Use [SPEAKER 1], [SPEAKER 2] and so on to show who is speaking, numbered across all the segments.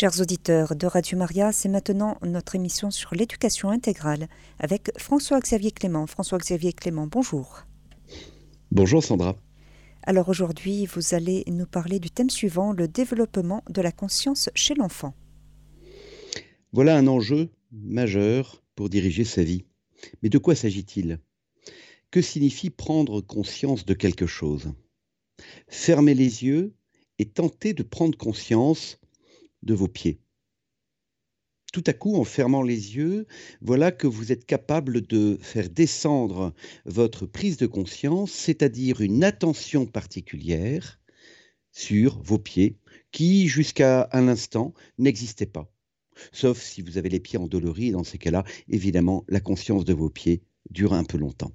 [SPEAKER 1] Chers auditeurs de Radio Maria, c'est maintenant notre émission sur l'éducation intégrale avec François-Xavier Clément. François-Xavier Clément, bonjour.
[SPEAKER 2] Bonjour Sandra.
[SPEAKER 1] Alors aujourd'hui, vous allez nous parler du thème suivant, le développement de la conscience chez l'enfant.
[SPEAKER 2] Voilà un enjeu majeur pour diriger sa vie. Mais de quoi s'agit-il? Que signifie prendre conscience de quelque chose? Fermer les yeux et tenter de prendre conscience de vos pieds. Tout à coup, en fermant les yeux, voilà que vous êtes capable de faire descendre votre prise de conscience, c'est-à-dire une attention particulière sur vos pieds qui, jusqu'à un instant, n'existaient pas. Sauf si vous avez les pieds endoloris, dans ces cas-là, évidemment, la conscience de vos pieds dure un peu longtemps.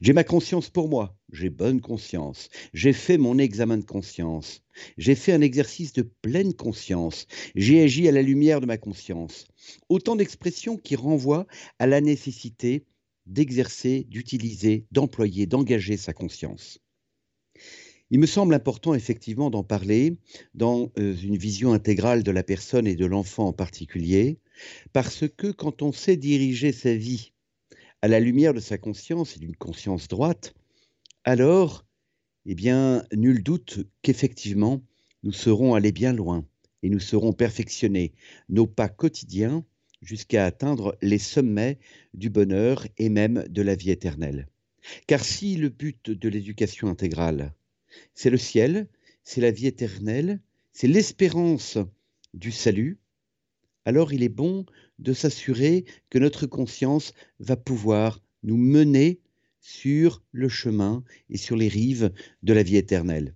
[SPEAKER 2] J'ai ma conscience pour moi, j'ai bonne conscience, j'ai fait mon examen de conscience, j'ai fait un exercice de pleine conscience, j'ai agi à la lumière de ma conscience. Autant d'expressions qui renvoient à la nécessité d'exercer, d'utiliser, d'employer, d'engager sa conscience. Il me semble important effectivement d'en parler dans euh, une vision intégrale de la personne et de l'enfant en particulier, parce que quand on sait diriger sa vie à la lumière de sa conscience et d'une conscience droite, alors, eh bien, nul doute qu'effectivement, nous serons allés bien loin et nous serons perfectionnés nos pas quotidiens jusqu'à atteindre les sommets du bonheur et même de la vie éternelle. Car si le but de l'éducation intégrale, c'est le ciel, c'est la vie éternelle, c'est l'espérance du salut, alors il est bon de s'assurer que notre conscience va pouvoir nous mener sur le chemin et sur les rives de la vie éternelle.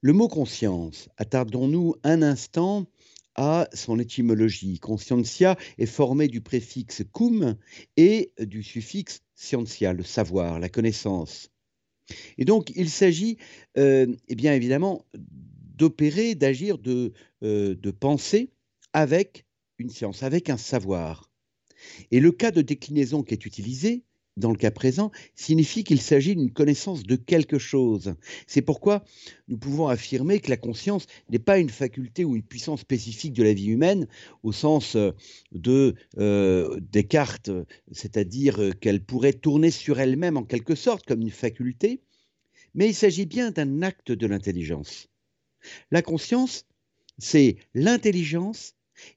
[SPEAKER 2] Le mot conscience, attardons-nous un instant à son étymologie. Conscientia est formé du préfixe cum et du suffixe scientia, le savoir, la connaissance. Et donc, il s'agit, euh, eh bien évidemment, d'opérer, d'agir, de, euh, de penser avec une science, avec un savoir. Et le cas de déclinaison qui est utilisé, dans le cas présent, signifie qu'il s'agit d'une connaissance de quelque chose. C'est pourquoi nous pouvons affirmer que la conscience n'est pas une faculté ou une puissance spécifique de la vie humaine au sens euh, de euh, Descartes, c'est-à-dire euh, qu'elle pourrait tourner sur elle-même en quelque sorte comme une faculté, mais il s'agit bien d'un acte de l'intelligence. La conscience, c'est l'intelligence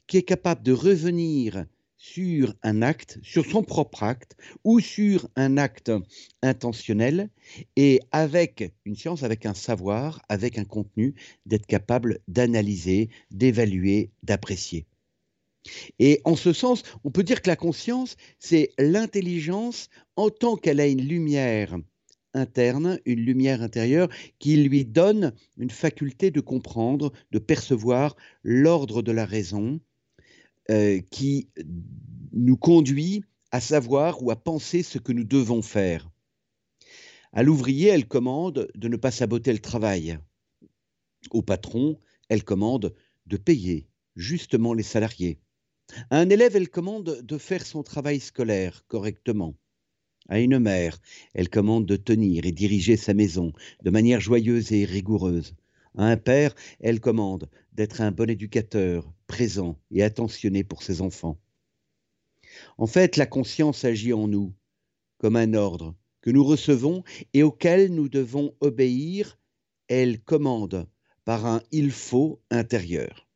[SPEAKER 2] qui est capable de revenir sur un acte, sur son propre acte ou sur un acte intentionnel et avec une science, avec un savoir, avec un contenu, d'être capable d'analyser, d'évaluer, d'apprécier. Et en ce sens, on peut dire que la conscience, c'est l'intelligence en tant qu'elle a une lumière interne, une lumière intérieure qui lui donne une faculté de comprendre, de percevoir l'ordre de la raison euh, qui nous conduit à savoir ou à penser ce que nous devons faire. À l'ouvrier, elle commande de ne pas saboter le travail. Au patron, elle commande de payer justement les salariés. À un élève, elle commande de faire son travail scolaire correctement. À une mère, elle commande de tenir et diriger sa maison de manière joyeuse et rigoureuse. À un père, elle commande d'être un bon éducateur, présent et attentionné pour ses enfants. En fait, la conscience agit en nous comme un ordre que nous recevons et auquel nous devons obéir. Elle commande par un il faut intérieur.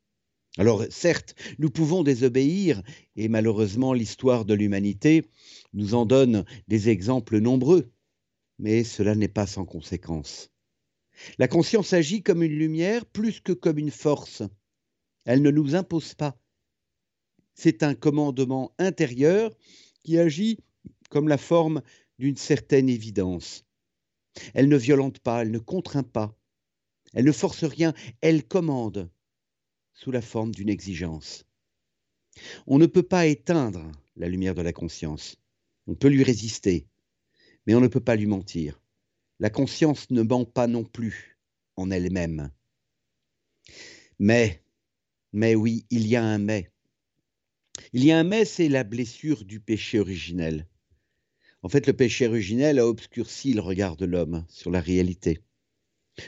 [SPEAKER 2] Alors certes, nous pouvons désobéir, et malheureusement l'histoire de l'humanité nous en donne des exemples nombreux, mais cela n'est pas sans conséquence. La conscience agit comme une lumière plus que comme une force. Elle ne nous impose pas. C'est un commandement intérieur qui agit comme la forme d'une certaine évidence. Elle ne violente pas, elle ne contraint pas, elle ne force rien, elle commande sous la forme d'une exigence. On ne peut pas éteindre la lumière de la conscience. On peut lui résister, mais on ne peut pas lui mentir. La conscience ne ment pas non plus en elle-même. Mais, mais oui, il y a un mais. Il y a un mais, c'est la blessure du péché originel. En fait, le péché originel a obscurci le regard de l'homme sur la réalité,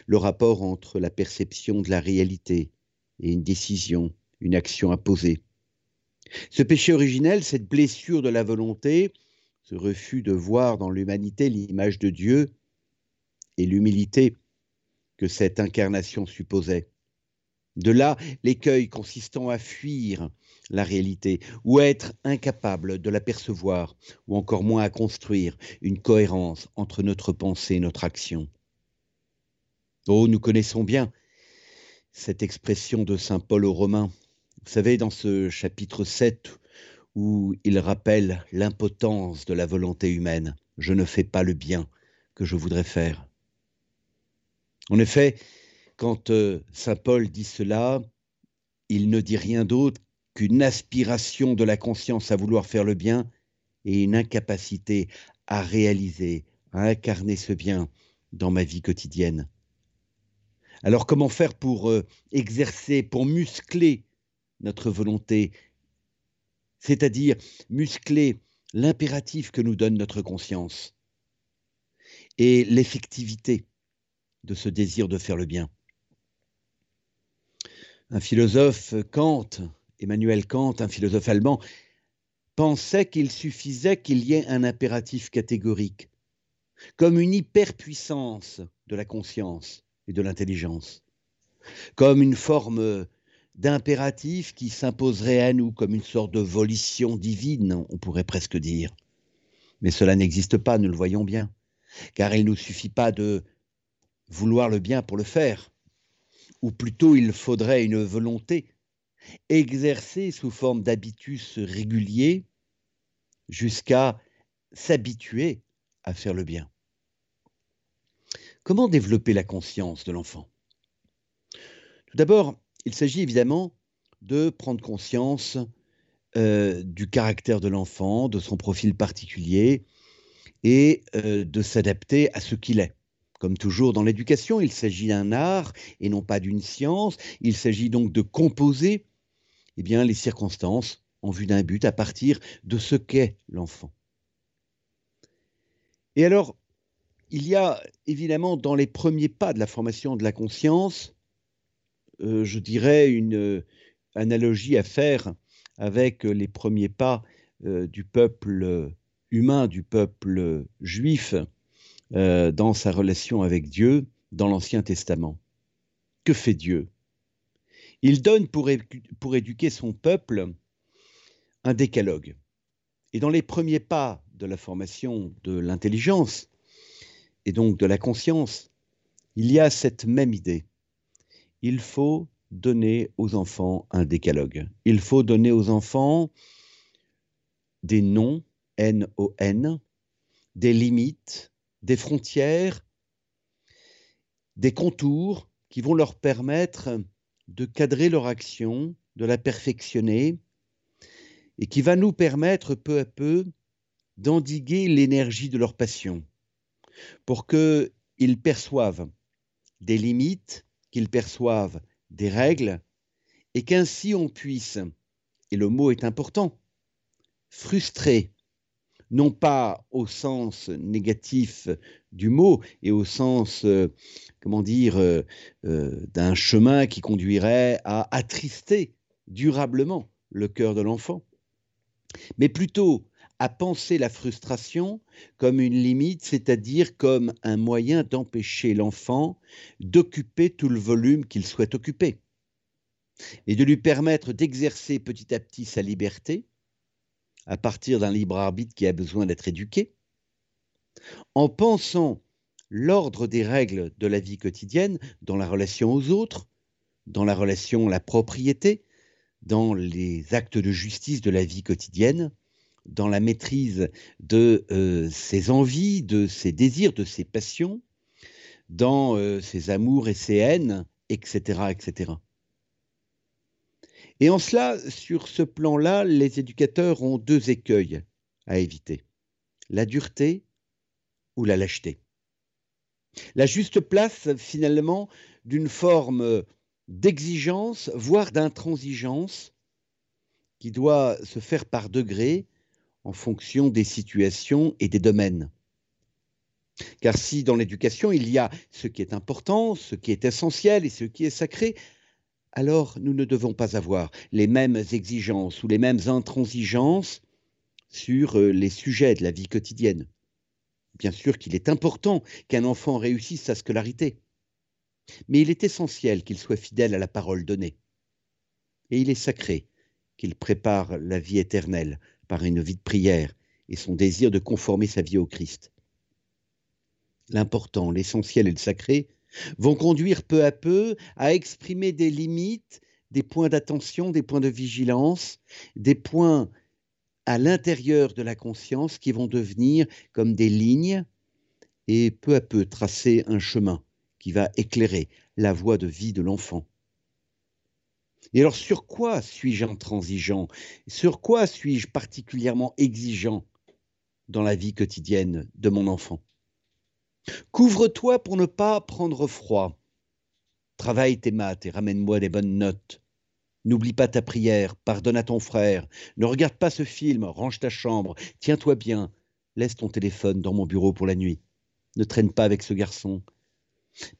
[SPEAKER 2] le rapport entre la perception de la réalité et une décision, une action à poser. Ce péché originel, cette blessure de la volonté, ce refus de voir dans l'humanité l'image de Dieu et l'humilité que cette incarnation supposait. De là l'écueil consistant à fuir la réalité, ou être incapable de l'apercevoir, ou encore moins à construire une cohérence entre notre pensée et notre action. Oh, nous connaissons bien cette expression de Saint Paul aux Romains. Vous savez, dans ce chapitre 7, où il rappelle l'impotence de la volonté humaine, je ne fais pas le bien que je voudrais faire. En effet, quand euh, Saint Paul dit cela, il ne dit rien d'autre qu'une aspiration de la conscience à vouloir faire le bien et une incapacité à réaliser, à incarner ce bien dans ma vie quotidienne. Alors comment faire pour euh, exercer, pour muscler notre volonté, c'est-à-dire muscler l'impératif que nous donne notre conscience et l'effectivité de ce désir de faire le bien. Un philosophe Kant, Emmanuel Kant, un philosophe allemand, pensait qu'il suffisait qu'il y ait un impératif catégorique, comme une hyperpuissance de la conscience et de l'intelligence, comme une forme d'impératif qui s'imposerait à nous comme une sorte de volition divine, on pourrait presque dire. Mais cela n'existe pas, nous le voyons bien, car il ne nous suffit pas de vouloir le bien pour le faire ou plutôt il faudrait une volonté exercée sous forme d'habitus régulier jusqu'à s'habituer à faire le bien. Comment développer la conscience de l'enfant? Tout d'abord, il s'agit évidemment de prendre conscience euh, du caractère de l'enfant, de son profil particulier, et euh, de s'adapter à ce qu'il est. Comme toujours dans l'éducation, il s'agit d'un art et non pas d'une science. Il s'agit donc de composer eh bien, les circonstances en vue d'un but à partir de ce qu'est l'enfant. Et alors, il y a évidemment dans les premiers pas de la formation de la conscience, euh, je dirais, une euh, analogie à faire avec les premiers pas euh, du peuple humain, du peuple juif, euh, dans sa relation avec Dieu dans l'Ancien Testament. Que fait Dieu? Il donne pour éduquer son peuple un décalogue. Et dans les premiers pas de la formation de l'intelligence et donc de la conscience, il y a cette même idée. Il faut donner aux enfants un décalogue. Il faut donner aux enfants des noms, N-O-N, des limites, des frontières, des contours qui vont leur permettre de cadrer leur action, de la perfectionner, et qui va nous permettre peu à peu d'endiguer l'énergie de leur passion, pour qu'ils perçoivent des limites, qu'ils perçoivent des règles, et qu'ainsi on puisse, et le mot est important, frustrer non pas au sens négatif du mot et au sens, euh, comment dire, euh, euh, d'un chemin qui conduirait à attrister durablement le cœur de l'enfant, mais plutôt à penser la frustration comme une limite, c'est-à-dire comme un moyen d'empêcher l'enfant d'occuper tout le volume qu'il souhaite occuper, et de lui permettre d'exercer petit à petit sa liberté, à partir d'un libre arbitre qui a besoin d'être éduqué, en pensant l'ordre des règles de la vie quotidienne dans la relation aux autres, dans la relation à la propriété, dans les actes de justice de la vie quotidienne, dans la maîtrise de euh, ses envies, de ses désirs, de ses passions, dans euh, ses amours et ses haines, etc., etc. Et en cela, sur ce plan-là, les éducateurs ont deux écueils à éviter. La dureté ou la lâcheté. La juste place, finalement, d'une forme d'exigence, voire d'intransigeance, qui doit se faire par degrés en fonction des situations et des domaines. Car si dans l'éducation il y a ce qui est important, ce qui est essentiel et ce qui est sacré, alors nous ne devons pas avoir les mêmes exigences ou les mêmes intransigences sur euh, les sujets de la vie quotidienne. Bien sûr qu'il est important qu'un enfant réussisse sa scolarité, mais il est essentiel qu'il soit fidèle à la parole donnée. Et il est sacré qu'il prépare la vie éternelle par une vie de prière et son désir de conformer sa vie au Christ. L'important, l'essentiel et le sacré vont conduire peu à peu à exprimer des limites, des points d'attention, des points de vigilance, des points à l'intérieur de la conscience qui vont devenir comme des lignes et peu à peu tracer un chemin qui va éclairer la voie de vie de l'enfant. Et alors sur quoi suis-je intransigeant? Sur quoi suis-je particulièrement exigeant dans la vie quotidienne de mon enfant? Couvre-toi pour ne pas prendre froid. Travaille tes maths et ramène-moi des bonnes notes. N'oublie pas ta prière, pardonne à ton frère, ne regarde pas ce film, range ta chambre, tiens-toi bien, laisse ton téléphone dans mon bureau pour la nuit. Ne traîne pas avec ce garçon.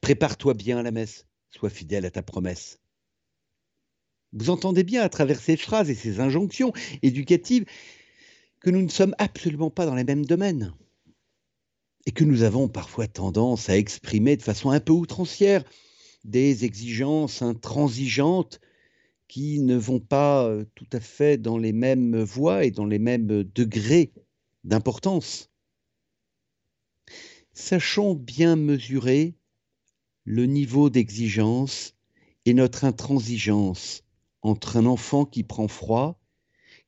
[SPEAKER 2] Prépare-toi bien à la messe, sois fidèle à ta promesse. Vous entendez bien à travers ces phrases et ces injonctions éducatives que nous ne sommes absolument pas dans les mêmes domaines et que nous avons parfois tendance à exprimer de façon un peu outrancière des exigences intransigeantes qui ne vont pas euh, tout à fait dans les mêmes voies et dans les mêmes degrés d'importance. Sachons bien mesurer le niveau d'exigence et notre intransigeance entre un enfant qui prend froid,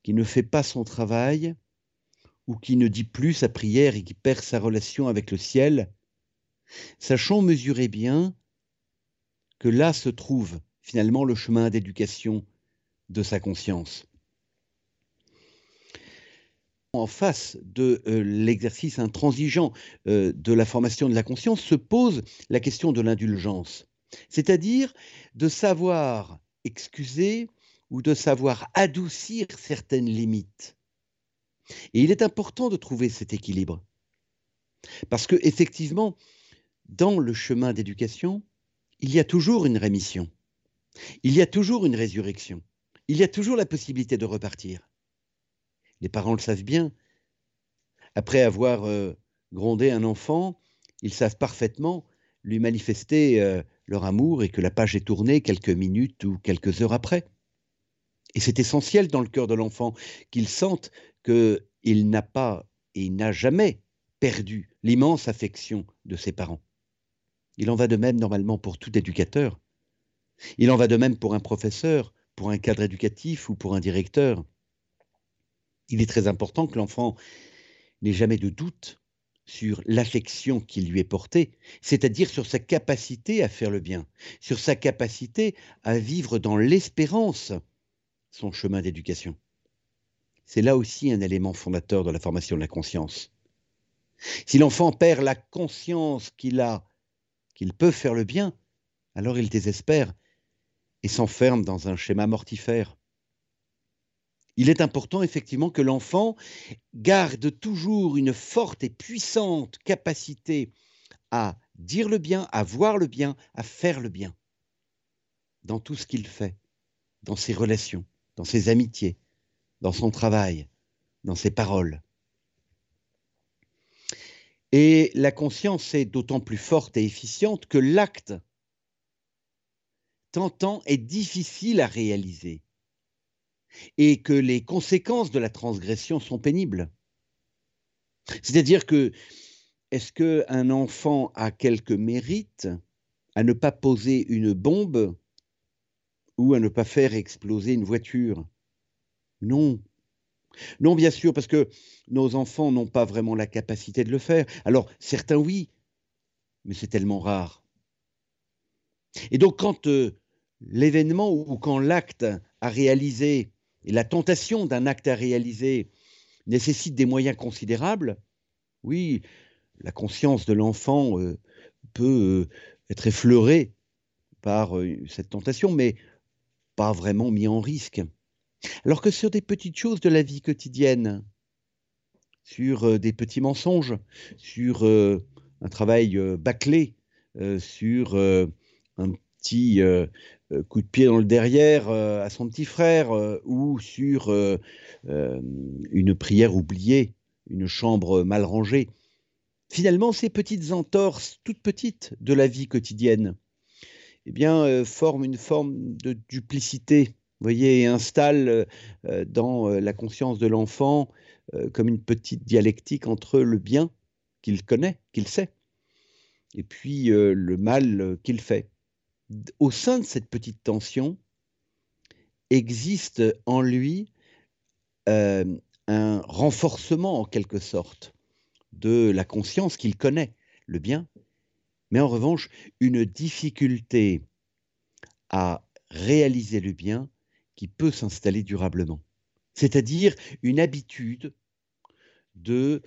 [SPEAKER 2] qui ne fait pas son travail, ou qui ne dit plus sa prière et qui perd sa relation avec le ciel, sachons mesurer bien que là se trouve finalement le chemin d'éducation de sa conscience. En face de euh, l'exercice intransigeant euh, de la formation de la conscience se pose la question de l'indulgence, c'est-à-dire de savoir excuser ou de savoir adoucir certaines limites. Et il est important de trouver cet équilibre. Parce que, effectivement, dans le chemin d'éducation, il y a toujours une rémission. Il y a toujours une résurrection. Il y a toujours la possibilité de repartir. Les parents le savent bien. Après avoir euh, grondé un enfant, ils savent parfaitement lui manifester euh, leur amour et que la page est tournée quelques minutes ou quelques heures après. Et c'est essentiel dans le cœur de l'enfant qu'il sente qu'il n'a pas et n'a jamais perdu l'immense affection de ses parents. Il en va de même normalement pour tout éducateur. Il en va de même pour un professeur, pour un cadre éducatif ou pour un directeur. Il est très important que l'enfant n'ait jamais de doute sur l'affection qui lui est portée, c'est-à-dire sur sa capacité à faire le bien, sur sa capacité à vivre dans l'espérance son chemin d'éducation. C'est là aussi un élément fondateur de la formation de la conscience. Si l'enfant perd la conscience qu'il a, qu'il peut faire le bien, alors il désespère et s'enferme dans un schéma mortifère. Il est important effectivement que l'enfant garde toujours une forte et puissante capacité à dire le bien, à voir le bien, à faire le bien dans tout ce qu'il fait, dans ses relations, dans ses amitiés, dans son travail, dans ses paroles. Et la conscience est d'autant plus forte et efficiente que l'acte tentant est difficile à réaliser et que les conséquences de la transgression sont pénibles. C'est-à-dire que est-ce qu'un enfant a quelque mérite à ne pas poser une bombe ou à ne pas faire exploser une voiture? Non. Non, bien sûr, parce que nos enfants n'ont pas vraiment la capacité de le faire. Alors, certains oui, mais c'est tellement rare. Et donc, quand euh, l'événement ou quand l'acte à réaliser et la tentation d'un acte à réaliser nécessite des moyens considérables, oui, la conscience de l'enfant euh, peut euh, être effleurée par euh, cette tentation, mais pas vraiment mis en risque. Alors que sur des petites choses de la vie quotidienne, sur des petits mensonges, sur un travail bâclé, sur un petit coup de pied dans le derrière à son petit frère ou sur une prière oubliée, une chambre mal rangée. Finalement, ces petites entorses, toutes petites de la vie quotidienne, eh bien, forment une forme de duplicité voyez, et installe dans la conscience de l'enfant comme une petite dialectique entre le bien qu'il connaît, qu'il sait, et puis le mal qu'il fait. Au sein de cette petite tension existe en lui un renforcement en quelque sorte de la conscience qu'il connaît, le bien, mais en revanche une difficulté à réaliser le bien qui peut s'installer durablement. C'est-à-dire une habitude de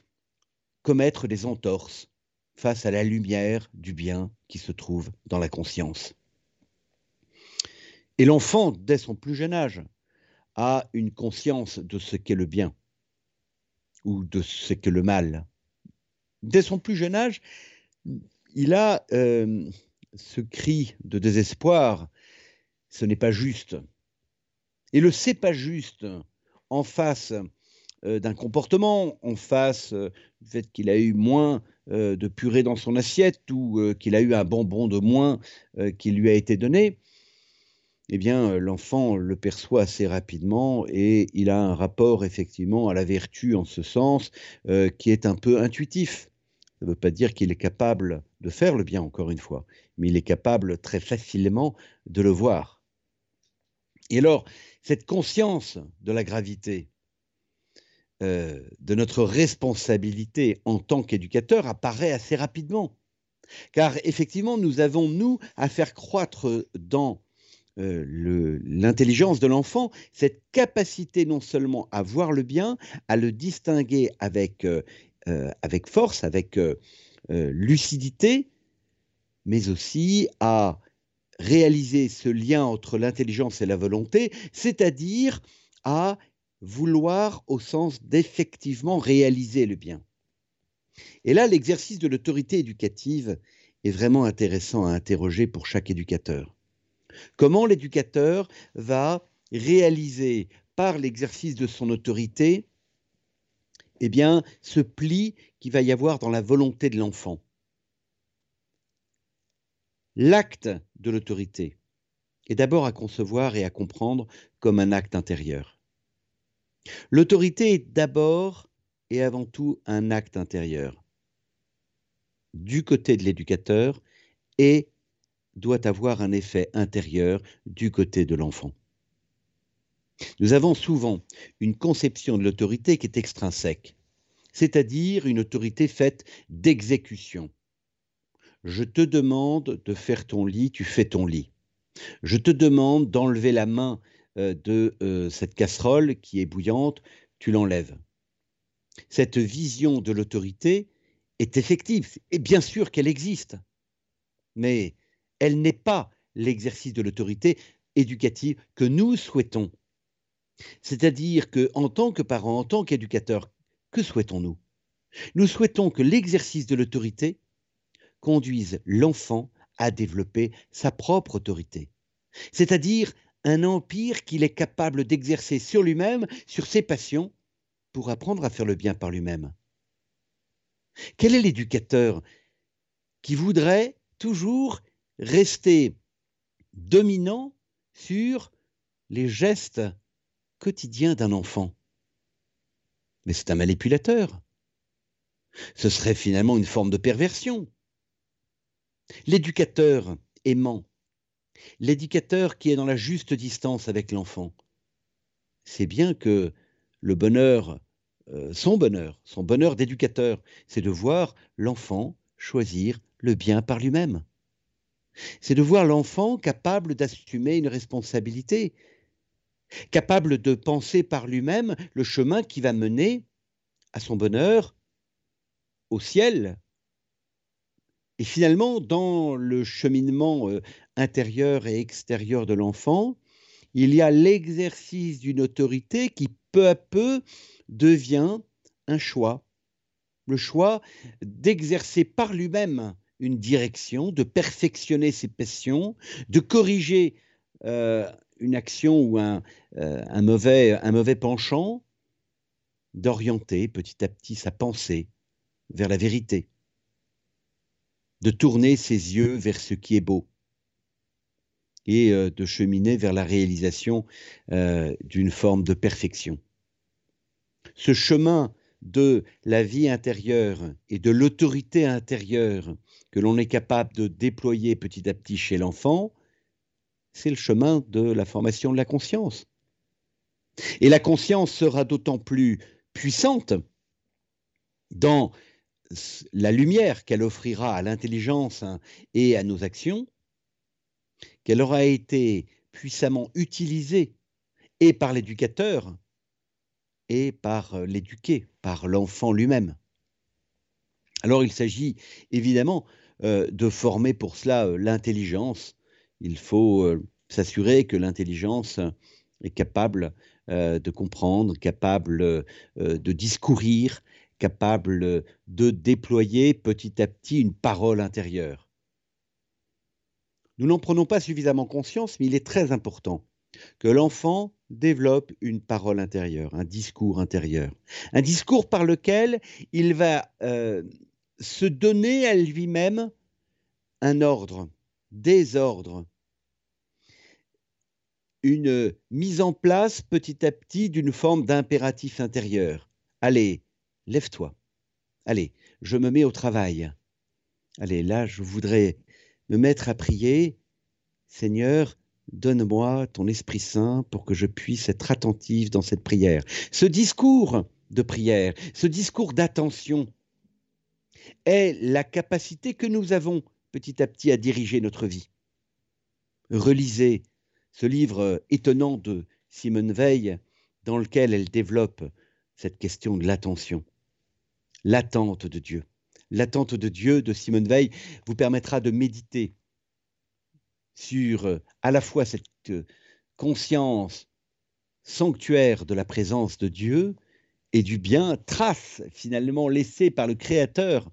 [SPEAKER 2] commettre des entorses face à la lumière du bien qui se trouve dans la conscience. Et l'enfant, dès son plus jeune âge, a une conscience de ce qu'est le bien ou de ce qu'est le mal. Dès son plus jeune âge, il a euh, ce cri de désespoir, ce n'est pas juste, et le c'est pas juste en face euh, d'un comportement, en face euh, du fait qu'il a eu moins de purée dans son assiette ou qu'il a eu un bonbon de moins qui lui a été donné, eh bien, l'enfant le perçoit assez rapidement et il a un rapport effectivement à la vertu en ce sens qui est un peu intuitif. Ça ne veut pas dire qu'il est capable de faire le bien, encore une fois, mais il est capable très facilement de le voir. Et alors, cette conscience de la gravité, euh, de notre responsabilité en tant qu'éducateur apparaît assez rapidement. Car effectivement, nous avons, nous, à faire croître dans euh, l'intelligence de l'enfant cette capacité non seulement à voir le bien, à le distinguer avec, euh, avec force, avec lucidité, mais aussi à réaliser ce lien entre l'intelligence et la volonté, c'est-à-dire à vouloir au sens d'effectivement réaliser le bien. Et là, l'exercice de l'autorité éducative est vraiment intéressant à interroger pour chaque éducateur. Comment l'éducateur va réaliser par l'exercice de son autorité eh bien, ce pli qu'il va y avoir dans la volonté de l'enfant? L'acte de l'autorité est d'abord à concevoir et à comprendre comme un acte intérieur. L'autorité est d'abord et avant tout un acte intérieur du côté de l'éducateur et doit avoir un effet intérieur du côté de l'enfant. Nous avons souvent une conception de l'autorité qui est extrinsèque, c'est-à-dire une autorité faite d'exécution, je te demande de faire ton lit, tu fais ton lit. Je te demande d'enlever la main euh, de euh, cette casserole qui est bouillante, tu l'enlèves. Cette vision de l'autorité est effective, et bien sûr qu'elle existe, mais elle n'est pas l'exercice de l'autorité éducative que nous souhaitons. C'est-à-dire que en tant que parents, en tant qu'éducateurs, que souhaitons-nous? Nous souhaitons que l'exercice de l'autorité conduisent l'enfant à développer sa propre autorité, c'est-à-dire un empire qu'il est capable d'exercer sur lui-même, sur ses passions, pour apprendre à faire le bien par lui-même. Quel est l'éducateur qui voudrait toujours rester dominant sur les gestes quotidiens d'un enfant Mais c'est un manipulateur. Ce serait finalement une forme de perversion. L'éducateur aimant, l'éducateur qui est dans la juste distance avec l'enfant, c'est bien que le bonheur, euh, son bonheur, son bonheur d'éducateur, c'est de voir l'enfant choisir le bien par lui-même. C'est de voir l'enfant capable d'assumer une responsabilité, capable de penser par lui-même le chemin qui va mener à son bonheur, au ciel, et finalement, dans le cheminement euh, intérieur et extérieur de l'enfant, il y a l'exercice d'une autorité qui peu à peu devient un choix. Le choix d'exercer par lui-même une direction, de perfectionner ses passions, de corriger euh, une action ou un, un, mauvais, un mauvais penchant, d'orienter petit à petit sa pensée vers la vérité, de tourner ses yeux vers ce qui est beau et de cheminer vers la réalisation d'une forme de perfection. Ce chemin de la vie intérieure et de l'autorité intérieure que l'on est capable de déployer petit à petit chez l'enfant, c'est le chemin de la formation de la conscience. Et la conscience sera d'autant plus puissante dans la lumière qu'elle offrira à l'intelligence hein, et à nos actions, qu'elle aura été puissamment utilisée et par l'éducateur par euh, l'éduqué, par l'enfant lui-même. Alors il s'agit évidemment euh, de former pour cela euh, l'intelligence. Il faut s'assurer que l'intelligence est capable de comprendre, capable de discourir, capable de déployer petit à petit une parole intérieure. Nous n'en prenons pas suffisamment conscience, mais il est très important que l'enfant développe une parole intérieure, un discours intérieur, un discours par lequel il va euh, se donner à lui-même un ordre, des ordres, une mise en place petit à petit d'une forme d'impératif intérieur. Allez, lève-toi. Allez, je me mets au travail. Allez, là, je voudrais me mettre à prier. Seigneur, Donne-moi ton Esprit Saint pour que je puisse être attentif dans cette prière. Ce discours de prière, ce discours d'attention est la capacité que nous avons petit à petit à diriger notre vie. Relisez ce livre étonnant de Simone Veil dans lequel elle développe cette question de l'attention, l'attente de Dieu. L'attente de Dieu de Simone Veil vous permettra de méditer sur euh, à la fois cette euh, conscience sanctuaire de la présence de Dieu et du bien, trace finalement laissée par le Créateur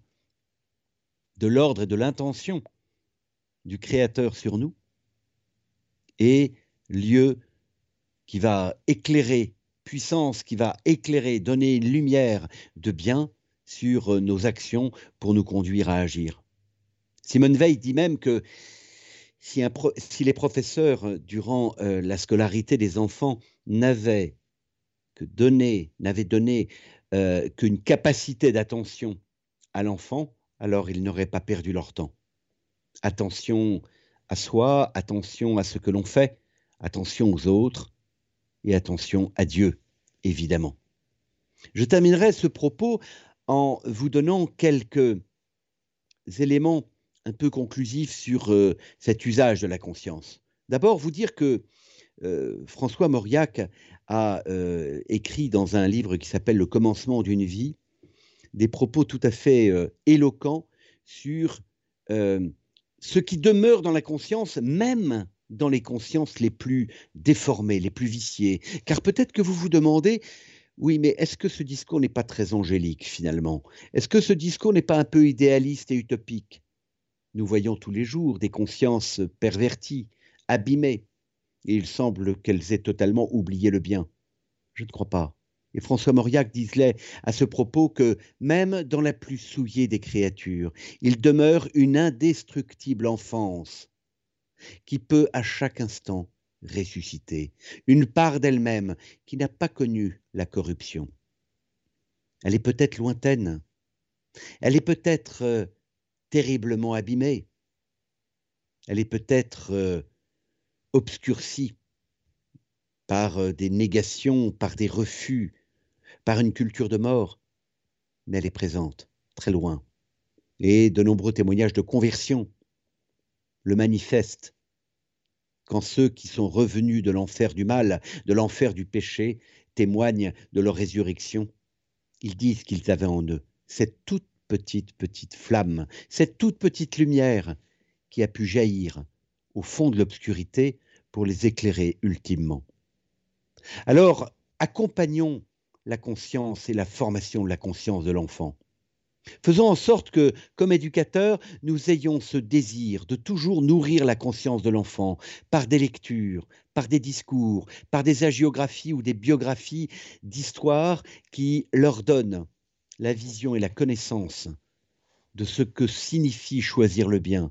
[SPEAKER 2] de l'ordre et de l'intention du Créateur sur nous, et lieu qui va éclairer, puissance qui va éclairer, donner une lumière de bien sur euh, nos actions pour nous conduire à agir. Simone Veil dit même que si, les professeurs, euh, durant euh, la scolarité des enfants, n'avaient que donné, n'avaient euh, qu'une capacité d'attention à l'enfant, alors ils n'auraient pas perdu leur temps. Attention à soi, attention à ce que l'on fait, attention aux autres et attention à Dieu, évidemment. Je terminerai ce propos en vous donnant quelques éléments un peu conclusif sur euh, cet usage de la conscience. D'abord, vous dire que euh, François Mauriac a euh, écrit dans un livre qui s'appelle Le commencement d'une vie des propos tout à fait éloquents sur ce qui demeure dans la conscience, même dans les consciences les plus déformées, les plus viciées. Car peut-être que vous vous demandez, oui, mais est-ce que ce discours n'est pas très angélique finalement? Est-ce que ce discours n'est pas un peu idéaliste et utopique? Nous voyons tous les jours des consciences perverties, abîmées, et il semble qu'elles aient totalement oublié le bien. Je ne crois pas. Et François Mauriac disait à ce propos que même dans la plus souillée des créatures, il demeure une indestructible enfance qui peut à chaque instant ressusciter, une part d'elle-même qui n'a pas connu la corruption. Elle est peut-être lointaine, elle est peut-être euh, terriblement abîmée. Elle est peut-être euh, obscurcie par euh, des négations, par des refus, par une culture de mort, mais elle est présente, très loin. Et de nombreux témoignages de conversion le manifestent quand ceux qui sont revenus de l'enfer du mal, de l'enfer du péché, témoignent de leur résurrection. Ils disent qu'ils avaient en eux cette toute petite, petite flamme, cette toute petite lumière qui a pu jaillir au fond de l'obscurité pour les éclairer ultimement. Alors, accompagnons la conscience et la formation de la conscience de l'enfant. Faisons en sorte que, comme éducateurs, nous ayons ce désir de toujours nourrir la conscience de l'enfant par des lectures, par des discours, par des agiographies ou des biographies d'histoire qui leur donnent la vision et la connaissance de ce que signifie choisir le bien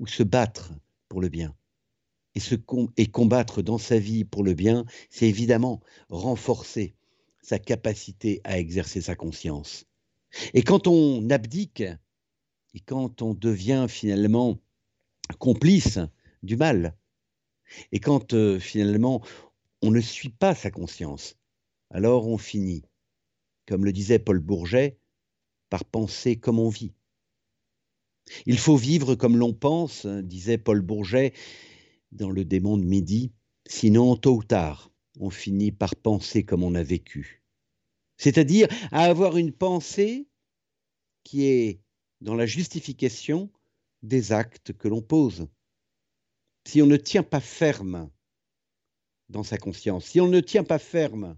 [SPEAKER 2] ou se battre pour le bien. Et, combattre dans sa vie pour le bien, c'est évidemment renforcer sa capacité à exercer sa conscience. Et quand on abdique, et quand on devient finalement complice du mal, et quand euh, finalement on ne suit pas sa conscience, alors on finit, comme le disait Paul Bourget, par penser comme on vit. Il faut vivre comme l'on pense, disait Paul Bourget dans Le démon de midi, sinon tôt ou tard, on finit par penser comme on a vécu. C'est-à-dire à avoir une pensée qui est dans la justification des actes que l'on pose. Si on ne tient pas ferme dans sa conscience, si on ne tient pas ferme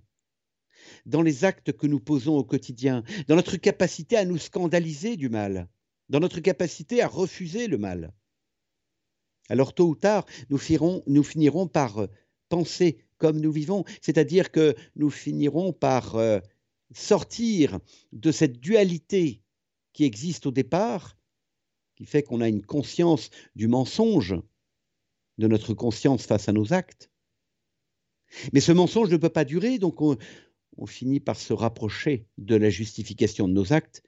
[SPEAKER 2] dans les actes que nous posons au quotidien, dans notre capacité à nous scandaliser du mal, dans notre capacité à refuser le mal, alors tôt ou tard, nous, finirons par penser comme nous vivons, c'est-à-dire que nous finirons par euh, sortir de cette dualité qui existe au départ, qui fait qu'on a une conscience du mensonge, de notre conscience face à nos actes. Mais ce mensonge ne peut pas durer, donc on, finit par se rapprocher de la justification de nos actes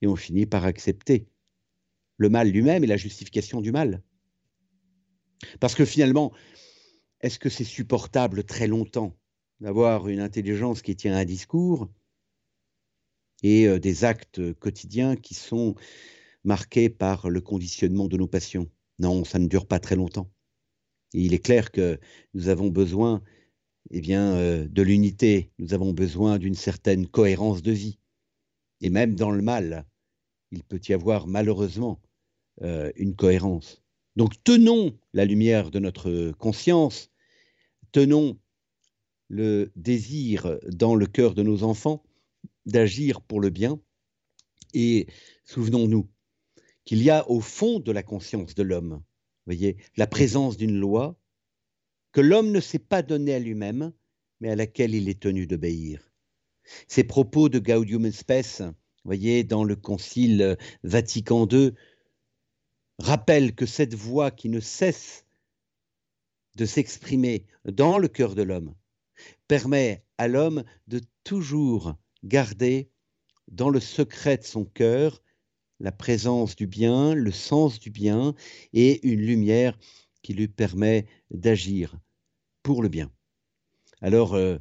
[SPEAKER 2] et on finit par accepter le mal lui-même et la justification du mal. Parce que finalement, est-ce que c'est supportable très longtemps d'avoir une intelligence qui tient un discours et euh, des actes quotidiens qui sont marqués par le conditionnement de nos passions? Non, ça ne dure pas très longtemps. Et il est clair que nous avons besoin eh bien, euh, de l'unité, nous avons besoin d'une certaine cohérence de vie. Et même dans le mal, il peut y avoir malheureusement euh, une cohérence. Donc tenons la lumière de notre conscience, tenons le désir dans le cœur de nos enfants d'agir pour le bien. Et souvenons-nous qu'il y a au fond de la conscience de l'homme, voyez, la présence d'une loi que l'homme ne s'est pas donnée à lui-même, mais à laquelle il est tenu d'obéir. Ces propos de Gaudium Spes, voyez, dans le Concile Vatican II, rappellent que cette voix qui ne cesse de s'exprimer dans le cœur de l'homme permet à l'homme de toujours garder dans le secret de son cœur la présence du bien, le sens du bien et une lumière qui lui permet d'agir pour le bien. Alors, euh,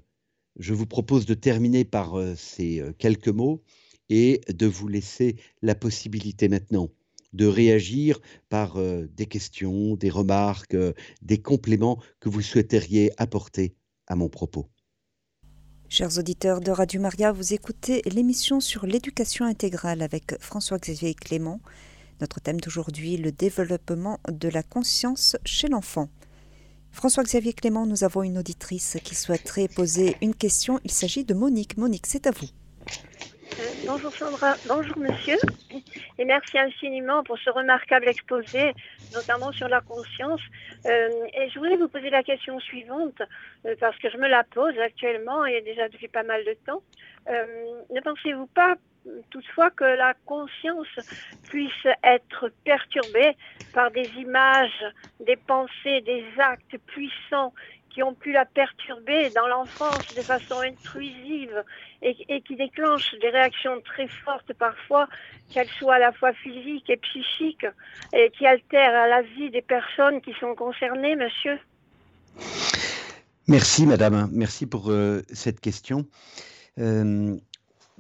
[SPEAKER 2] je vous propose de terminer par euh, ces euh, quelques mots et de vous laisser la possibilité maintenant de réagir par des questions, des remarques, des compléments que vous souhaiteriez apporter à mon propos.
[SPEAKER 1] Chers auditeurs de Radio Maria, vous écoutez l'émission sur l'éducation intégrale avec François-Xavier Clément. Notre thème d'aujourd'hui, le développement de la conscience chez l'enfant. François-Xavier Clément, nous avons une auditrice qui souhaiterait poser une question. Il s'agit de Monique. Monique, c'est à vous.
[SPEAKER 3] Euh, bonjour Sandra, bonjour monsieur, et merci infiniment pour ce remarquable exposé, notamment sur la conscience. Euh, et je voulais vous poser la question suivante, euh, parce que je me la pose actuellement et déjà depuis pas mal de temps. ne pensez-vous pas toutefois que la conscience puisse être perturbée par des images, des pensées, des actes puissants qui ont pu la perturber dans l'enfance de façon intrusive et, qui déclenchent des réactions très fortes parfois, qu'elles soient à la fois physiques et psychiques, et qui altèrent la vie des personnes qui sont concernées, monsieur
[SPEAKER 2] Merci, madame. Merci pour euh, cette question. Euh,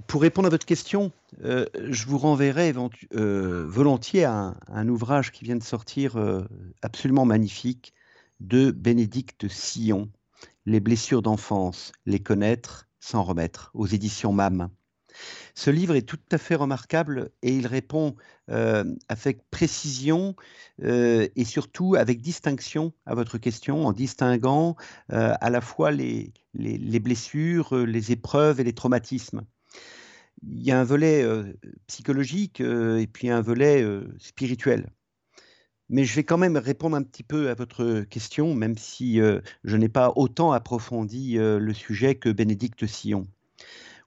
[SPEAKER 2] pour répondre à votre question, euh, je vous renverrai volontiers à un, ouvrage qui vient de sortir absolument magnifique de Bénédicte Sillon, Les blessures d'enfance, les connaître sans remettre, aux éditions MAM. Ce livre est tout à fait remarquable et il répond euh, avec précision euh, et surtout avec distinction à votre question, en distinguant euh, à la fois les, blessures, les épreuves et les traumatismes. Il y a un volet psychologique et puis un volet spirituel. Mais je vais quand même répondre un petit peu à votre question, même si je n'ai pas autant approfondi le sujet que Bénédicte Sillon.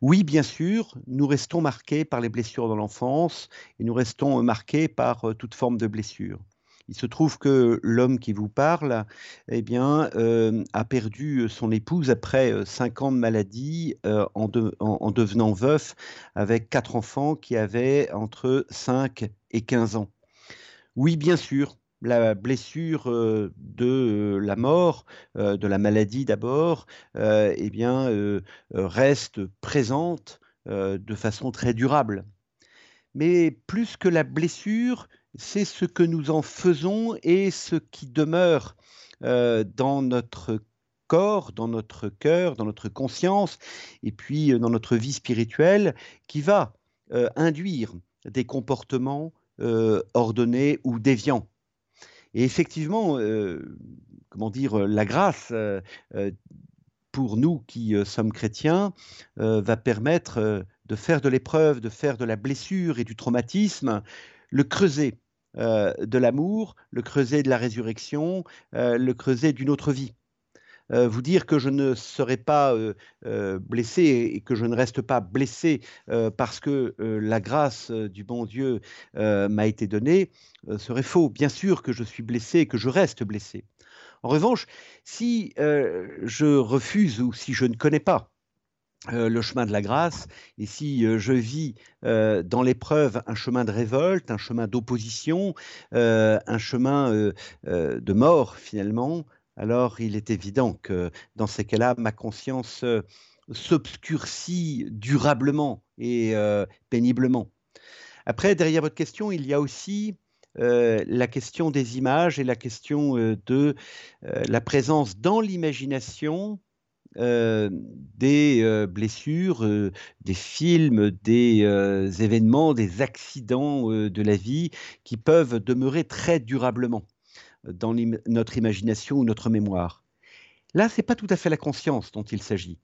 [SPEAKER 2] Oui, bien sûr, nous restons marqués par les blessures dans l'enfance et nous restons marqués par toute forme de blessure. Il se trouve que l'homme qui vous parle, eh euh, a perdu son épouse après euh, cinq ans de maladie euh, en, en, devenant veuf avec quatre enfants qui avaient entre 5 et 15 ans. Oui, bien sûr, la blessure de la mort, de la maladie d'abord, eh reste présente de façon très durable. Mais plus que la blessure, c'est ce que nous en faisons et ce qui demeure euh, dans notre corps, dans notre cœur, dans notre conscience, et puis euh, dans notre vie spirituelle, qui va euh, induire des comportements ordonnés ou déviants. Et effectivement, comment dire, la grâce pour nous qui sommes chrétiens va permettre de faire de l'épreuve, de faire de la blessure et du traumatisme le creuset euh, de l'amour, le creuset de la résurrection, euh, le creuset d'une autre vie. Euh, vous dire que je ne serai pas blessé et que je ne reste pas blessé parce que la grâce du bon Dieu m'a été donnée serait faux. Bien sûr que je suis blessé et que je reste blessé. En revanche, si je refuse ou si je ne connais pas euh, le chemin de la grâce. Et si euh, je vis euh, dans l'épreuve un chemin de révolte, un chemin d'opposition, un chemin de mort finalement, alors il est évident que dans ces cas-là, ma conscience s'obscurcit durablement et péniblement. Après, derrière votre question, il y a aussi la question des images et la question de la présence dans l'imagination euh, des euh, blessures, euh, des films, des événements, des accidents de la vie qui peuvent demeurer très durablement dans notre imagination ou notre mémoire. Là, ce n'est pas tout à fait la conscience dont il s'agit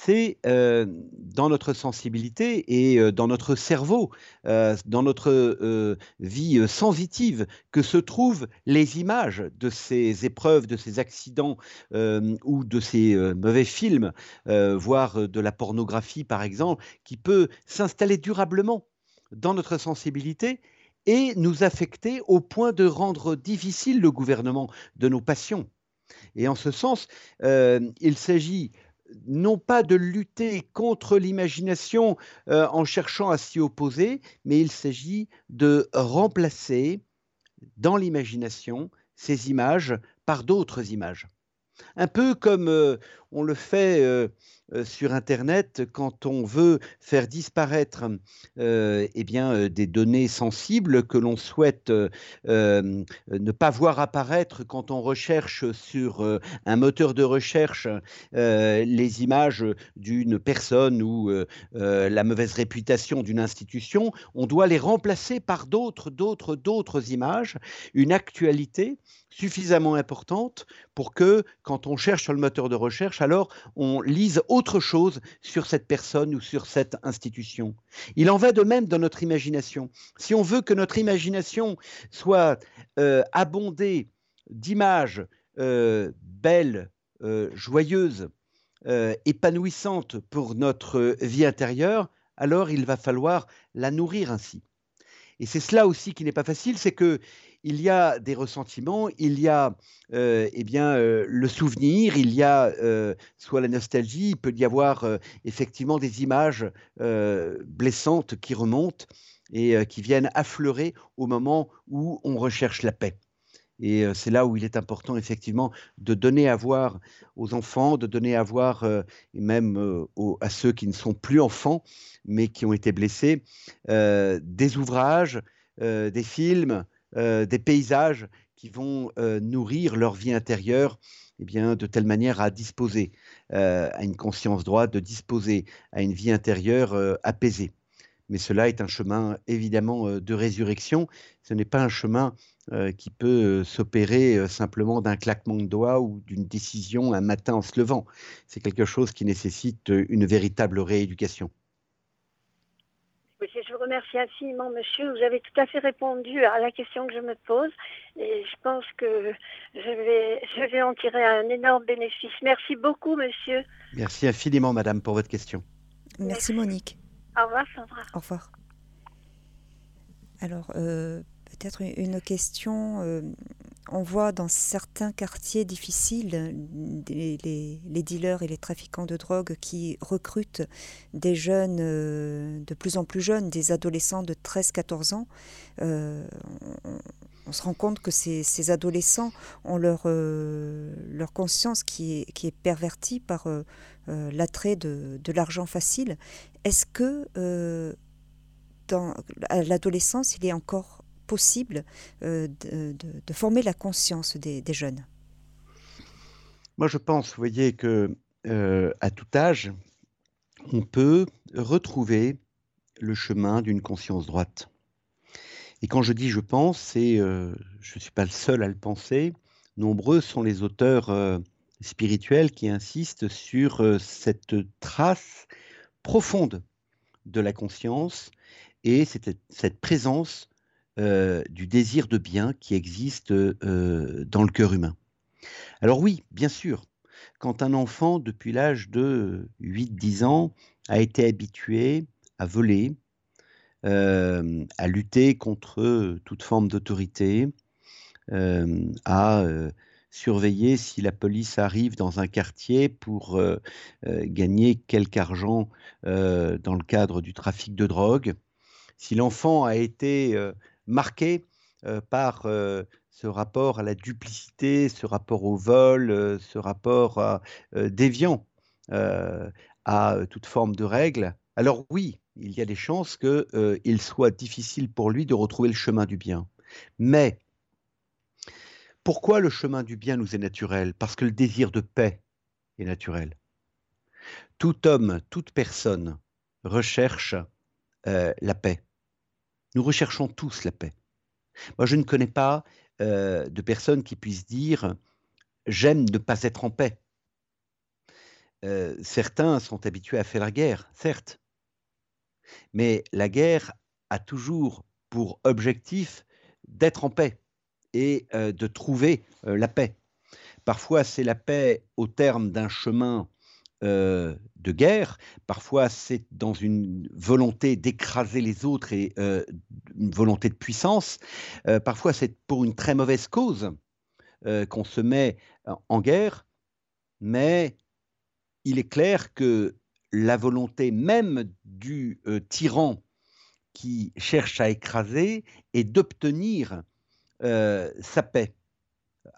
[SPEAKER 2] c'est euh, dans notre sensibilité et euh, dans notre cerveau, euh, dans notre vie sensitive, que se trouvent les images de ces épreuves, de ces accidents ou de ces mauvais films, voire de la pornographie par exemple, qui peut s'installer durablement dans notre sensibilité et nous affecter au point de rendre difficile le gouvernement de nos passions. Et en ce sens, il s'agit non pas de lutter contre l'imagination euh, en cherchant à s'y opposer, mais il s'agit de remplacer dans l'imagination ces images par d'autres images. Un peu comme euh, on le fait euh, euh, sur Internet quand on veut faire disparaître eh bien, des données sensibles que l'on souhaite ne pas voir apparaître quand on recherche sur un moteur de recherche les images d'une personne ou la mauvaise réputation d'une institution, on doit les remplacer par d'autres, d'autres, d'autres images, une actualité suffisamment importante pour que quand on cherche sur le moteur de recherche, alors on lise autre chose sur cette personne ou sur cette institution. Il en va de même dans notre imagination. Si on veut que notre imagination soit euh, abondée d'images euh, belles, euh, joyeuses, épanouissantes pour notre vie intérieure, alors il va falloir la nourrir ainsi. Et c'est cela aussi qui n'est pas facile, c'est que il y a des ressentiments, il y a euh, eh bien, euh, le souvenir, il y a euh, soit la nostalgie, il peut y avoir effectivement des images blessantes qui remontent et qui viennent affleurer au moment où on recherche la paix. Et c'est là où il est important effectivement de donner à voir aux enfants, de donner à voir et même à ceux qui ne sont plus enfants, mais qui ont été blessés, des ouvrages, des films, euh, des paysages qui vont euh, nourrir leur vie intérieure eh bien, de telle manière à disposer euh, à une conscience droite, de disposer à une vie intérieure apaisée. Mais cela est un chemin évidemment de résurrection. Ce n'est pas un chemin qui peut s'opérer simplement d'un claquement de doigts ou d'une décision un matin en se levant. C'est quelque chose qui nécessite une véritable rééducation.
[SPEAKER 3] Remercie infiniment, monsieur. Vous avez tout à fait répondu à la question que je me pose. Et je pense que je vais, je vais en tirer un énorme bénéfice. Merci beaucoup, monsieur.
[SPEAKER 2] Merci infiniment, madame, pour votre question.
[SPEAKER 1] Merci, Monique.
[SPEAKER 3] Au revoir, Sandra.
[SPEAKER 1] Au revoir. Alors, euh, peut-être une question. Euh, on voit dans certains quartiers difficiles les, dealers et les trafiquants de drogue qui recrutent des jeunes euh, de plus en plus jeunes, des adolescents de 13-14 ans. On, se rend compte que ces, adolescents ont leur, conscience qui est, qui pervertie par l'attrait de, l'argent facile. Est-ce que à l'adolescence, il est encore possible euh, de, former la conscience des, jeunes
[SPEAKER 2] Moi, je pense, vous voyez, que euh, à tout âge, on peut retrouver le chemin d'une conscience droite. Et quand je dis je pense, c'est, euh, je ne suis pas le seul à le penser. Nombreux sont les auteurs spirituels qui insistent sur cette trace profonde de la conscience et cette présence euh, du désir de bien qui existe euh, dans le cœur humain. Alors oui, bien sûr, quand un enfant, depuis l'âge de 8-10 ans, a été habitué à voler, euh, à lutter contre toute forme d'autorité, à surveiller si la police arrive dans un quartier pour gagner quelque argent dans le cadre du trafic de drogue, si l'enfant a été marqué par ce rapport à la duplicité, ce rapport au vol, ce rapport déviant à toute forme de règles, alors oui, il y a des chances qu'il soit difficile pour lui de retrouver le chemin du bien. Mais pourquoi le chemin du bien nous est naturel? Parce que le désir de paix est naturel. Tout homme, toute personne recherche la paix. Nous recherchons tous la paix. Moi, je ne connais pas euh, de personne qui puisse dire j'aime ne pas être en paix. Euh, certains sont habitués à faire la guerre, certes, mais la guerre a toujours pour objectif d'être en paix et euh, de trouver la paix. Parfois, c'est la paix au terme d'un chemin euh, de guerre. Parfois, c'est dans une volonté d'écraser les autres et euh, une volonté de puissance. Euh, parfois, c'est pour une très mauvaise cause qu'on se met en guerre. Mais il est clair que la volonté même du tyran qui cherche à écraser est d'obtenir sa paix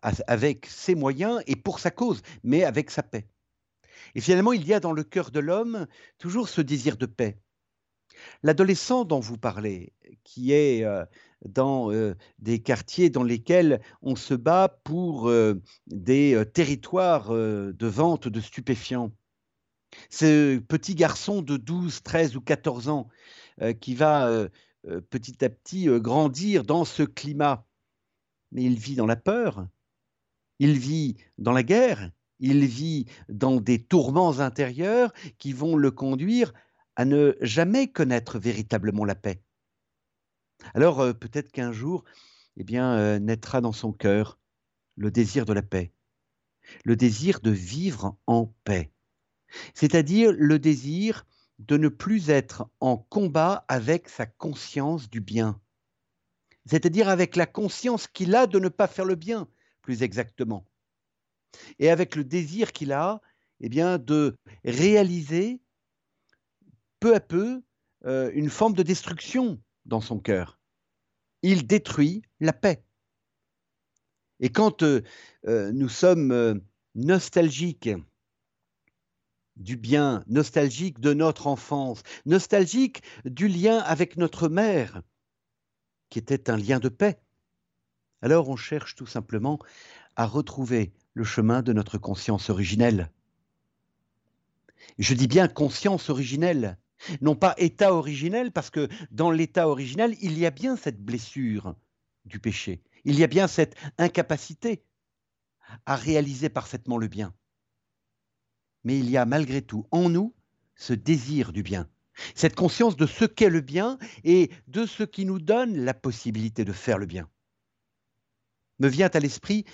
[SPEAKER 2] avec ses moyens et pour sa cause, mais avec sa paix. Et finalement, il y a dans le cœur de l'homme toujours ce désir de paix. L'adolescent dont vous parlez, qui est euh, dans euh, des quartiers dans lesquels on se bat pour euh, des territoires de vente de stupéfiants, ce petit garçon de 12, 13 ou 14 ans qui va petit à petit grandir dans ce climat, mais il vit dans la peur, il vit dans la guerre, il vit dans des tourments intérieurs qui vont le conduire à ne jamais connaître véritablement la paix. Alors euh, peut-être qu'un jour, eh bien, euh, naîtra dans son cœur le désir de la paix, le désir de vivre en paix, c'est-à-dire le désir de ne plus être en combat avec sa conscience du bien, c'est-à-dire avec la conscience qu'il a de ne pas faire le bien, plus exactement et avec le désir qu'il a eh bien, de réaliser peu à peu euh, une forme de destruction dans son cœur. Il détruit la paix. Et quand euh, euh, nous sommes nostalgiques du bien, nostalgiques de notre enfance, nostalgiques du lien avec notre mère, qui était un lien de paix, alors on cherche tout simplement à retrouver le chemin de notre conscience originelle. Je dis bien conscience originelle, non pas état originel, parce que dans l'état originel, il y a bien cette blessure du péché, il y a bien cette incapacité à réaliser parfaitement le bien. Mais il y a malgré tout en nous ce désir du bien, Cette conscience de ce qu'est le bien et de ce qui nous donne la possibilité de faire le bien. Me vient à l'esprit,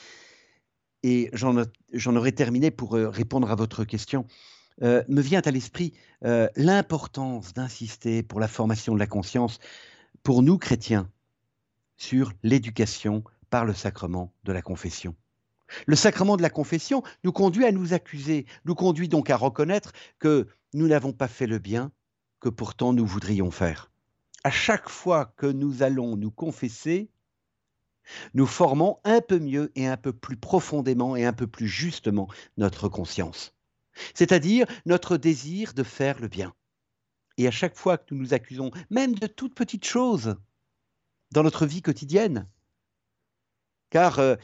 [SPEAKER 2] et j'en aurais terminé pour euh, répondre à votre question, euh, me vient à l'esprit euh, l'importance d'insister pour la formation de la conscience pour nous chrétiens sur l'éducation par le sacrement de la confession. Le sacrement de la confession nous conduit à nous accuser, nous conduit donc à reconnaître que nous n'avons pas fait le bien que pourtant nous voudrions faire. À chaque fois que nous allons nous confesser, nous formons un peu mieux et un peu plus profondément et un peu plus justement notre conscience, c'est-à-dire notre désir de faire le bien. Et à chaque fois que nous nous accusons, même de toutes petites choses, dans notre vie quotidienne, car euh,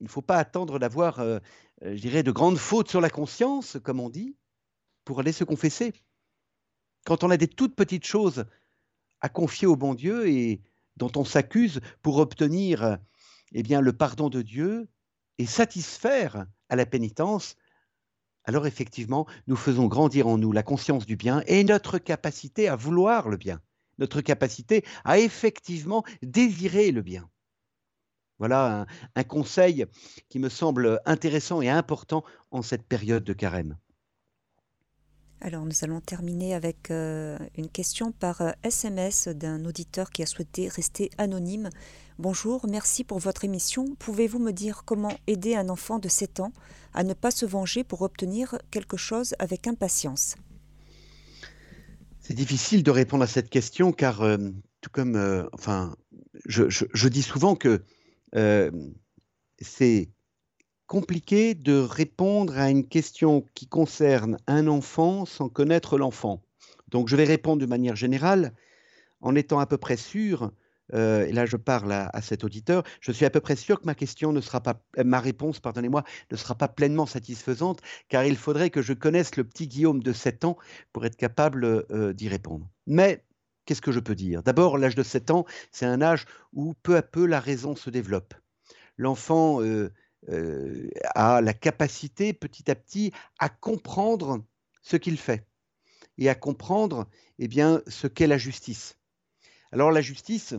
[SPEAKER 2] il ne faut pas attendre d'avoir, euh, euh, je dirais, de grandes fautes sur la conscience, comme on dit, pour aller se confesser. Quand on a des toutes petites choses à confier au bon Dieu et dont on s'accuse pour obtenir eh bien, le pardon de Dieu et satisfaire à la pénitence, alors effectivement, nous faisons grandir en nous la conscience du bien et notre capacité à vouloir le bien, notre capacité à effectivement désirer le bien. Voilà un, conseil qui me semble intéressant et important en cette période de carême.
[SPEAKER 1] Alors nous allons terminer avec euh, une question par SMS euh, d'un auditeur qui a souhaité rester anonyme. Bonjour, merci pour votre émission. Pouvez-vous me dire comment aider un enfant de 7 ans à ne pas se venger pour obtenir quelque chose avec impatience?
[SPEAKER 2] C'est difficile de répondre à cette question car, euh, tout comme, enfin, je, dis souvent que c'est compliqué de répondre à une question qui concerne un enfant sans connaître l'enfant. Donc je vais répondre de manière générale en étant à peu près sûr, euh, et là je parle à, cet auditeur, je suis à peu près sûr que ma question ne sera pas, euh, ma réponse, pardonnez-moi, ne sera pas pleinement satisfaisante, car il faudrait que je connaisse le petit Guillaume de 7 ans pour être capable d'y répondre. Mais qu'est-ce que je peux dire? D'abord, l'âge de 7 ans, c'est un âge où peu à peu la raison se développe. L'enfant euh, euh, a la capacité petit à petit à comprendre ce qu'il fait et à comprendre eh bien, ce qu'est la justice. Alors la justice,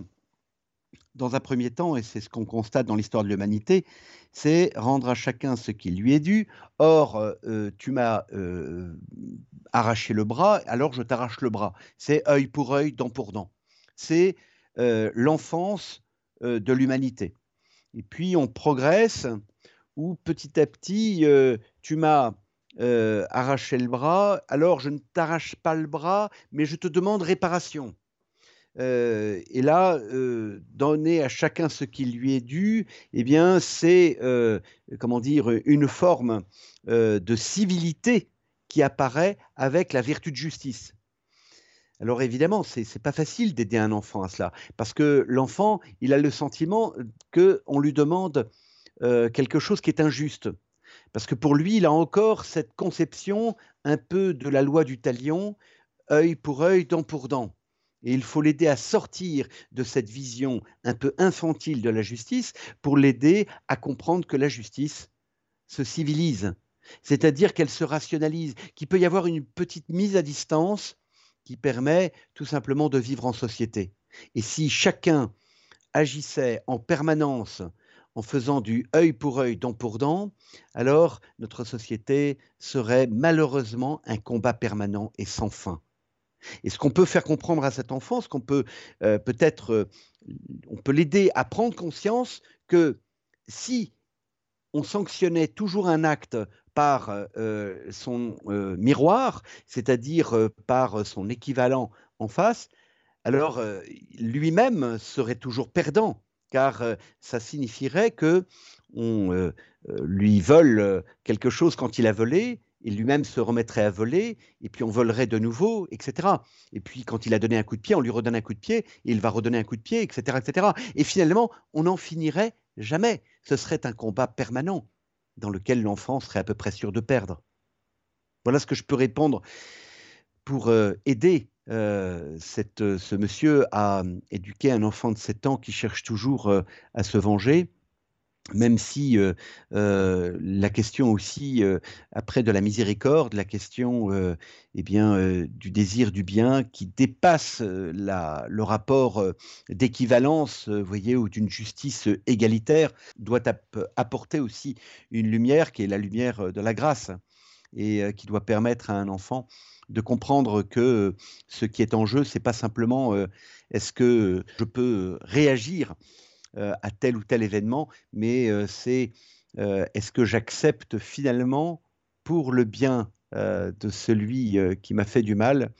[SPEAKER 2] dans un premier temps, et c'est ce qu'on constate dans l'histoire de l'humanité, c'est rendre à chacun ce qui lui est dû. Or, euh, tu m'as euh, arraché le bras, alors je t'arrache le bras. C'est œil pour œil, dent pour dent. C'est euh, l'enfance de l'humanité. Et puis on progresse où petit à petit, tu m'as arraché le bras, alors je ne t'arrache pas le bras, mais je te demande réparation et là, donner à chacun ce qui lui est dû, eh bien, c'est comment dire une forme de civilité qui apparaît avec la vertu de justice. Alors évidemment, c'est n'est pas facile d'aider un enfant à cela, parce que l'enfant, il a le sentiment qu'on lui demande quelque chose qui est injuste. Parce que pour lui, il a encore cette conception un peu de la loi du talion, œil pour œil, dent pour dent. Et il faut l'aider à sortir de cette vision un peu infantile de la justice pour l'aider à comprendre que la justice se civilise, c'est-à-dire qu'elle se rationalise, qu'il peut y avoir une petite mise à distance qui permet tout simplement de vivre en société. Et si chacun agissait en permanence en faisant du œil pour œil, dent pour dent, alors notre société serait malheureusement un combat permanent et sans fin. Et ce qu'on peut faire comprendre à cet enfant, ce qu'on peut euh, peut-être, euh, on peut l'aider à prendre conscience que si on sanctionnait toujours un acte par son miroir, c'est-à-dire par son équivalent en face, alors lui-même serait toujours perdant, car ça signifierait que on lui vole quelque chose quand il a volé, il lui-même se remettrait à voler, et puis on volerait de nouveau, etc. Et puis quand il a donné un coup de pied, on lui redonne un coup de pied, et il va redonner un coup de pied, etc. etc. Et finalement, on n'en finirait jamais. Ce serait un combat permanent dans lequel l'enfant serait à peu près sûr de perdre. Voilà ce que je peux répondre pour euh, aider euh, cette, ce monsieur à éduquer un enfant de 7 ans qui cherche toujours euh, à se venger. Même si la question aussi après de la miséricorde, la question eh bien du désir du bien qui dépasse le rapport d'équivalence, voyez, ou d'une justice égalitaire, doit apporter aussi une lumière qui est la lumière de la grâce et qui doit permettre à un enfant de comprendre que ce qui est en jeu, c'est pas simplement est-ce que je peux réagir à tel ou tel événement, mais euh, c'est euh, est-ce que j'accepte finalement pour le bien de celui qui m'a fait du mal,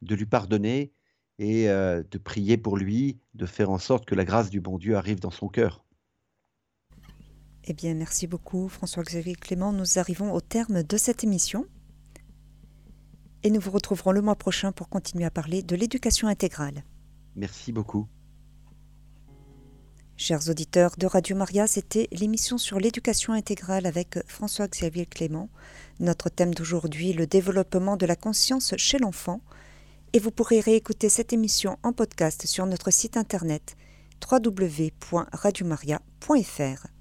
[SPEAKER 2] de lui pardonner et de prier pour lui, de faire en sorte que la grâce du bon Dieu arrive dans son cœur?
[SPEAKER 1] Eh bien, merci beaucoup François-Xavier Clément. Nous arrivons au terme de cette émission. Et nous vous retrouverons le mois prochain pour continuer à parler de l'éducation intégrale.
[SPEAKER 2] Merci beaucoup.
[SPEAKER 1] Chers auditeurs de Radio Maria, c'était l'émission sur l'éducation intégrale avec François-Xavier Clément. Notre thème d'aujourd'hui, le développement de la conscience chez l'enfant. Et vous pourrez réécouter cette émission en podcast sur notre site internet www.radiomaria.fr.